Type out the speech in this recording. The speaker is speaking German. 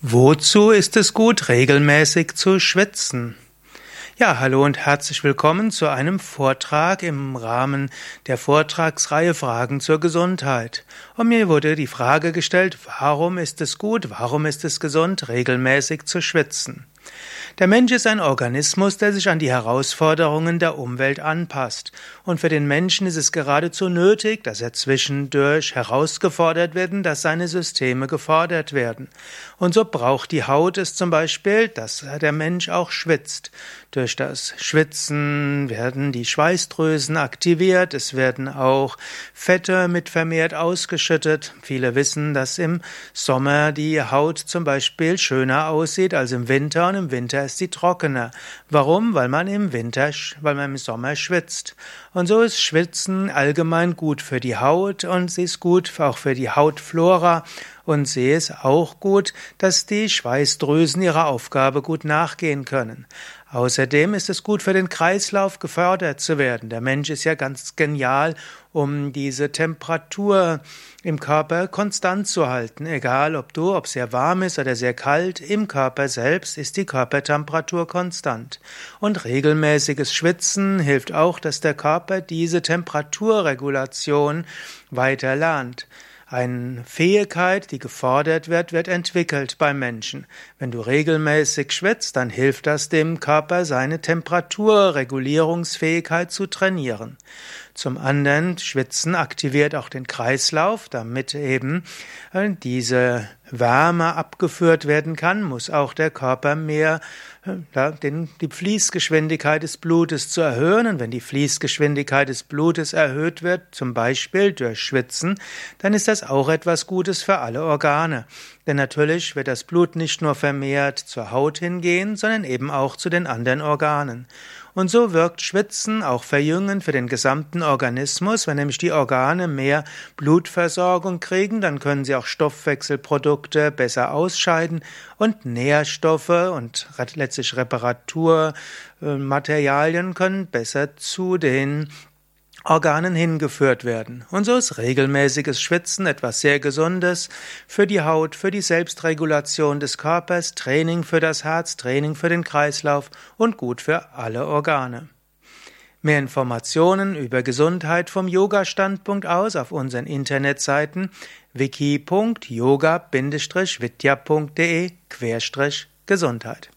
Wozu ist es gut, regelmäßig zu schwitzen? Ja, hallo und herzlich willkommen zu einem Vortrag im Rahmen der Vortragsreihe Fragen zur Gesundheit. Und mir wurde die Frage gestellt, warum ist es gut, warum ist es gesund, regelmäßig zu schwitzen? Der Mensch ist ein Organismus, der sich an die Herausforderungen der Umwelt anpasst. Und für den Menschen ist es geradezu nötig, dass er zwischendurch herausgefordert wird, dass seine Systeme gefordert werden. Und so braucht die Haut es zum Beispiel, dass der Mensch auch schwitzt. Durch das Schwitzen werden die Schweißdrüsen aktiviert, es werden auch Fette mit vermehrt ausgeschüttet. Viele wissen, dass im Sommer die Haut zum Beispiel schöner aussieht als im Winter und im Winter ist sie trockener. Warum? Weil man im Winter, weil man im Sommer schwitzt. Und so ist Schwitzen allgemein gut für die Haut und sie ist gut auch für die Hautflora und sie ist auch gut, dass die Schweißdrüsen ihrer Aufgabe gut nachgehen können. Außerdem ist es gut für den Kreislauf gefördert zu werden. Der Mensch ist ja ganz genial, um diese Temperatur im Körper konstant zu halten. Egal ob du, ob sehr warm ist oder sehr kalt, im Körper selbst ist die Körpertemperatur konstant. Und regelmäßiges Schwitzen hilft auch, dass der Körper diese Temperaturregulation weiter lernt. Eine Fähigkeit, die gefordert wird, wird entwickelt beim Menschen. Wenn du regelmäßig schwitzt, dann hilft das dem Körper, seine Temperaturregulierungsfähigkeit zu trainieren. Zum anderen, Schwitzen aktiviert auch den Kreislauf, damit eben äh, diese Wärme abgeführt werden kann, muss auch der Körper mehr den, die Fließgeschwindigkeit des Blutes zu erhöhen. Und wenn die Fließgeschwindigkeit des Blutes erhöht wird, zum Beispiel durch Schwitzen, dann ist das auch etwas Gutes für alle Organe. Denn natürlich wird das Blut nicht nur vermehrt zur Haut hingehen, sondern eben auch zu den anderen Organen. Und so wirkt Schwitzen auch verjüngend für den gesamten Organismus. Wenn nämlich die Organe mehr Blutversorgung kriegen, dann können sie auch Stoffwechselprodukte besser ausscheiden und Nährstoffe und letztlich Reparaturmaterialien können besser zu den Organen hingeführt werden. Und so ist regelmäßiges Schwitzen etwas sehr Gesundes für die Haut, für die Selbstregulation des Körpers, Training für das Herz, Training für den Kreislauf und gut für alle Organe. Mehr Informationen über Gesundheit vom Yoga-Standpunkt aus auf unseren Internetseiten wiki.yoga-vidya.de Gesundheit